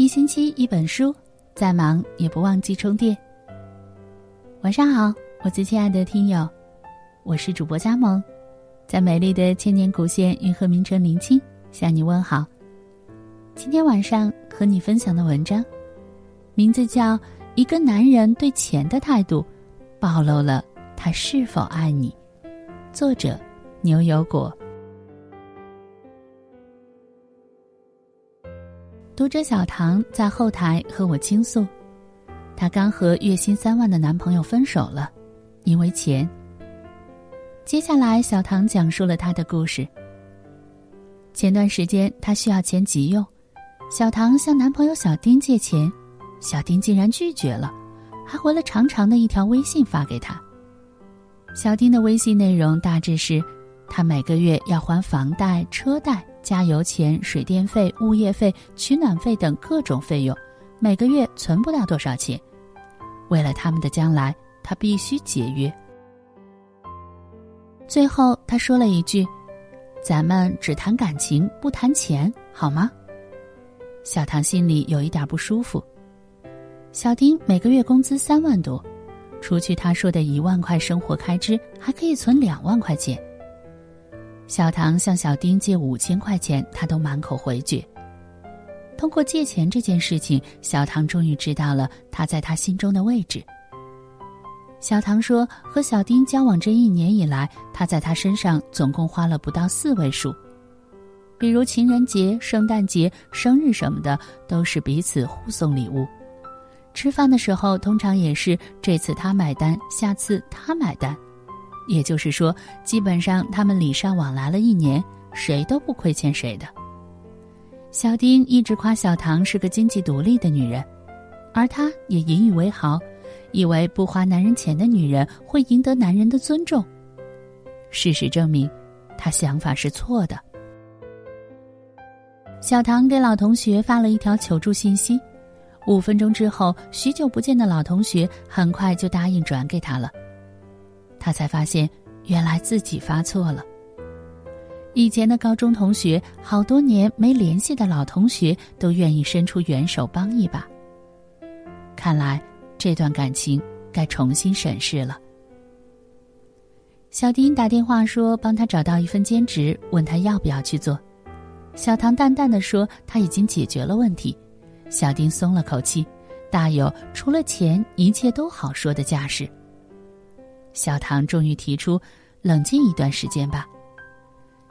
一星期一本书，再忙也不忘记充电。晚上好，我最亲爱的听友，我是主播佳萌，在美丽的千年古县运河名城临清向你问好。今天晚上和你分享的文章，名字叫《一个男人对钱的态度，暴露了他是否爱你》，作者牛油果。读者小唐在后台和我倾诉，她刚和月薪三万的男朋友分手了，因为钱。接下来，小唐讲述了她的故事。前段时间，她需要钱急用，小唐向男朋友小丁借钱，小丁竟然拒绝了，还回了长长的一条微信发给他。小丁的微信内容大致是，他每个月要还房贷、车贷。加油钱、水电费、物业费、取暖费等各种费用，每个月存不了多少钱。为了他们的将来，他必须节约。最后，他说了一句：“咱们只谈感情，不谈钱，好吗？”小唐心里有一点不舒服。小丁每个月工资三万多，除去他说的一万块生活开支，还可以存两万块钱。小唐向小丁借五千块钱，他都满口回绝。通过借钱这件事情，小唐终于知道了他在他心中的位置。小唐说：“和小丁交往这一年以来，他在他身上总共花了不到四位数，比如情人节、圣诞节、生日什么的，都是彼此互送礼物。吃饭的时候，通常也是这次他买单，下次他买单。”也就是说，基本上他们礼尚往来了一年，谁都不亏欠谁的。小丁一直夸小唐是个经济独立的女人，而他也引以为豪，以为不花男人钱的女人会赢得男人的尊重。事实证明，他想法是错的。小唐给老同学发了一条求助信息，五分钟之后，许久不见的老同学很快就答应转给他了。他才发现，原来自己发错了。以前的高中同学，好多年没联系的老同学，都愿意伸出援手帮一把。看来这段感情该重新审视了。小丁打电话说帮他找到一份兼职，问他要不要去做。小唐淡淡的说他已经解决了问题。小丁松了口气，大有除了钱一切都好说的架势。小唐终于提出：“冷静一段时间吧。”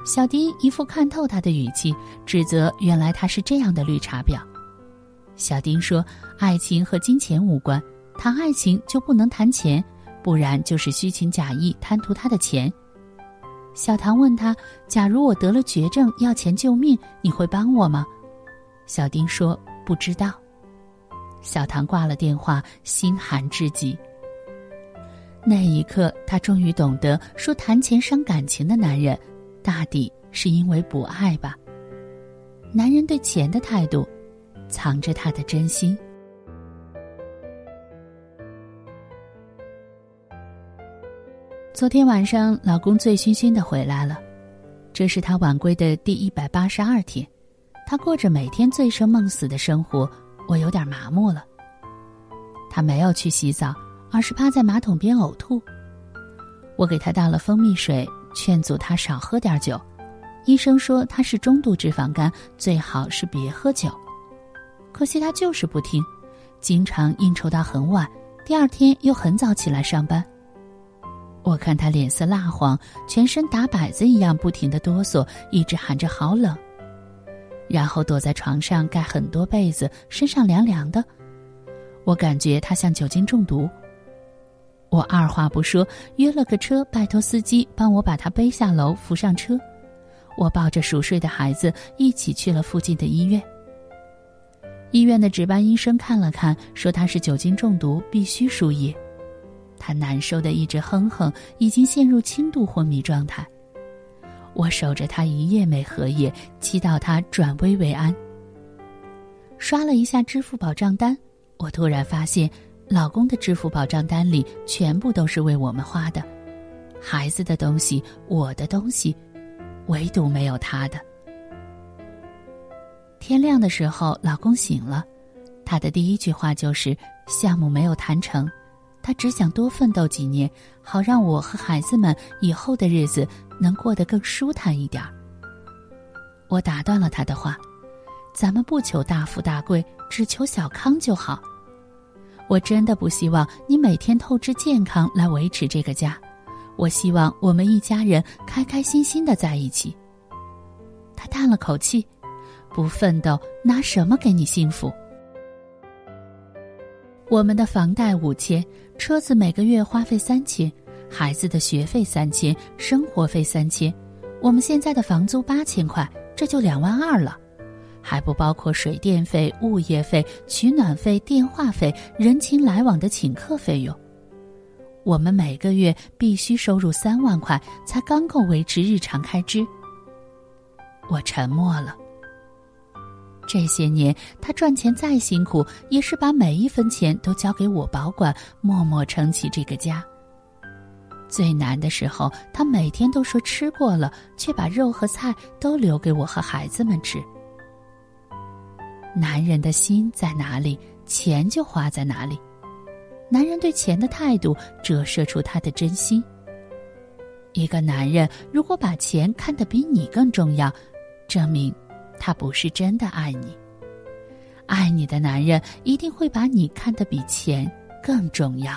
小丁一副看透他的语气，指责：“原来他是这样的绿茶婊。”小丁说：“爱情和金钱无关，谈爱情就不能谈钱，不然就是虚情假意贪图他的钱。”小唐问他：“假如我得了绝症，要钱救命，你会帮我吗？”小丁说：“不知道。”小唐挂了电话，心寒至极。那一刻，他终于懂得，说谈钱伤感情的男人，大抵是因为不爱吧。男人对钱的态度，藏着他的真心。昨天晚上，老公醉醺醺的回来了，这是他晚归的第一百八十二天，他过着每天醉生梦死的生活，我有点麻木了。他没有去洗澡。而是趴在马桶边呕吐。我给他倒了蜂蜜水，劝阻他少喝点酒。医生说他是中度脂肪肝，最好是别喝酒。可惜他就是不听，经常应酬到很晚，第二天又很早起来上班。我看他脸色蜡黄，全身打摆子一样不停的哆嗦，一直喊着好冷，然后躲在床上盖很多被子，身上凉凉的。我感觉他像酒精中毒。我二话不说，约了个车，拜托司机帮我把他背下楼，扶上车。我抱着熟睡的孩子一起去了附近的医院。医院的值班医生看了看，说他是酒精中毒，必须输液。他难受的一直哼哼，已经陷入轻度昏迷状态。我守着他一夜没合眼，祈祷他转危为安。刷了一下支付宝账单，我突然发现。老公的支付宝账单里全部都是为我们花的，孩子的东西，我的东西，唯独没有他的。天亮的时候，老公醒了，他的第一句话就是项目没有谈成，他只想多奋斗几年，好让我和孩子们以后的日子能过得更舒坦一点。我打断了他的话：“咱们不求大富大贵，只求小康就好。我真的不希望你每天透支健康来维持这个家，我希望我们一家人开开心心的在一起。”他叹了口气：“不奋斗，拿什么给你幸福？”我们的房贷五千，车子每个月花费三千，孩子的学费三千，生活费三千，我们现在的房租八千块。这就两万二了，还不包括水电费、物业费、取暖费、电话费、人情来往的请客费用。我们每个月必须收入三万块，才刚够维持日常开支。我沉默了。这些年，他赚钱再辛苦，也是把每一分钱都交给我保管，默默撑起这个家。最难的时候，他每天都说吃过了，却把肉和菜都留给我和孩子们吃。男人的心在哪里，钱就花在哪里。男人对钱的态度折射出他的真心。一个男人如果把钱看得比你更重要，证明他不是真的爱你。爱你的男人一定会把你看得比钱更重要。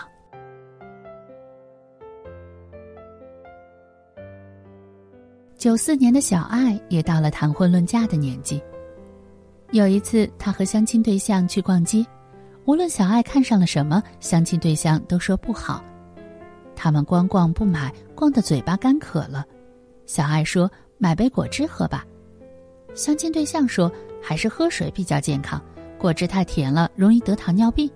九四年的小爱也到了谈婚论嫁的年纪。有一次，他和相亲对象去逛街，无论小爱看上了什么，相亲对象都说不好。他们光逛不买，逛得嘴巴干渴了。小爱说：“买杯果汁喝吧。”相亲对象说：“还是喝水比较健康，果汁太甜了，容易得糖尿病。”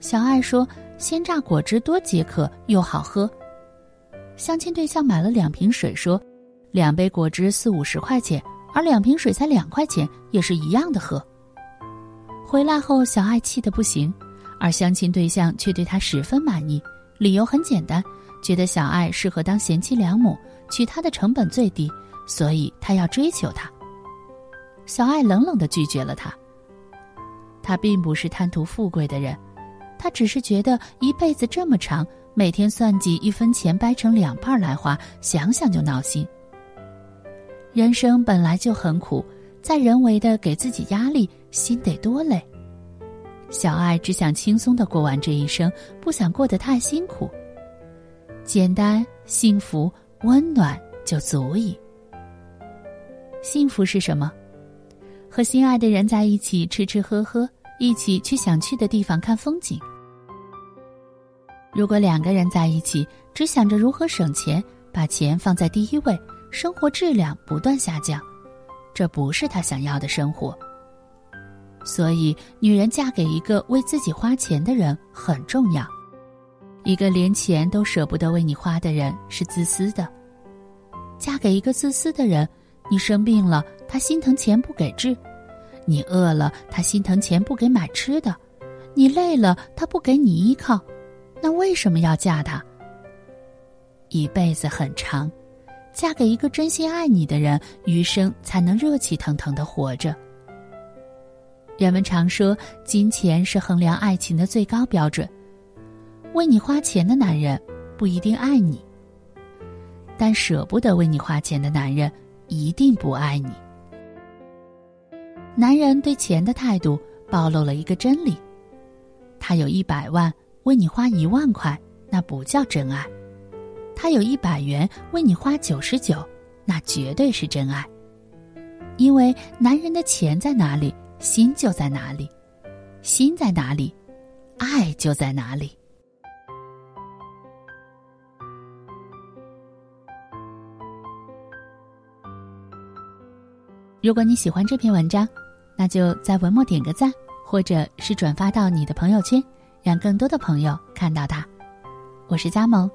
小爱说：“鲜榨果汁多解渴又好喝。”相亲对象买了两瓶水说。两杯果汁四五十块钱，而两瓶水才两块钱，也是一样的喝。回来后，小爱气得不行，而相亲对象却对她十分满意，理由很简单，觉得小爱适合当贤妻良母，娶她的成本最低，所以他要追求她。小爱冷冷的拒绝了他。他并不是贪图富贵的人，他只是觉得一辈子这么长，每天算计一分钱掰成两半来花，想想就闹心。人生本来就很苦，再人为的给自己压力，心得多累。小爱只想轻松的过完这一生，不想过得太辛苦。简单、幸福、温暖就足矣。幸福是什么？和心爱的人在一起吃吃喝喝，一起去想去的地方看风景。如果两个人在一起，只想着如何省钱，把钱放在第一位。生活质量不断下降，这不是他想要的生活。所以，女人嫁给一个为自己花钱的人很重要。一个连钱都舍不得为你花的人是自私的。嫁给一个自私的人，你生病了，他心疼钱不给治；你饿了，他心疼钱不给买吃的；你累了，他不给你依靠。那为什么要嫁他？一辈子很长。嫁给一个真心爱你的人，余生才能热气腾腾的活着。人们常说，金钱是衡量爱情的最高标准。为你花钱的男人不一定爱你，但舍不得为你花钱的男人一定不爱你。男人对钱的态度暴露了一个真理：他有一百万，为你花一万块，那不叫真爱。他有一百元为你花九十九，那绝对是真爱。因为男人的钱在哪里，心就在哪里；心在哪里，爱就在哪里。如果你喜欢这篇文章，那就在文末点个赞，或者是转发到你的朋友圈，让更多的朋友看到它。我是佳萌。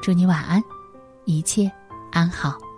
祝你晚安，一切安好。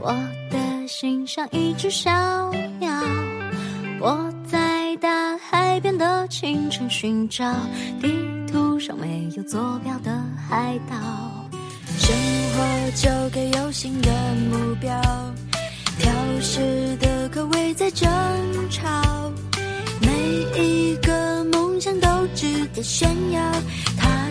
我的心像一只小鸟我在大海边的清晨寻找地图上没有坐标的海岛。生活就该有新的目标挑食的口味在争吵。每一个梦想都值得炫耀他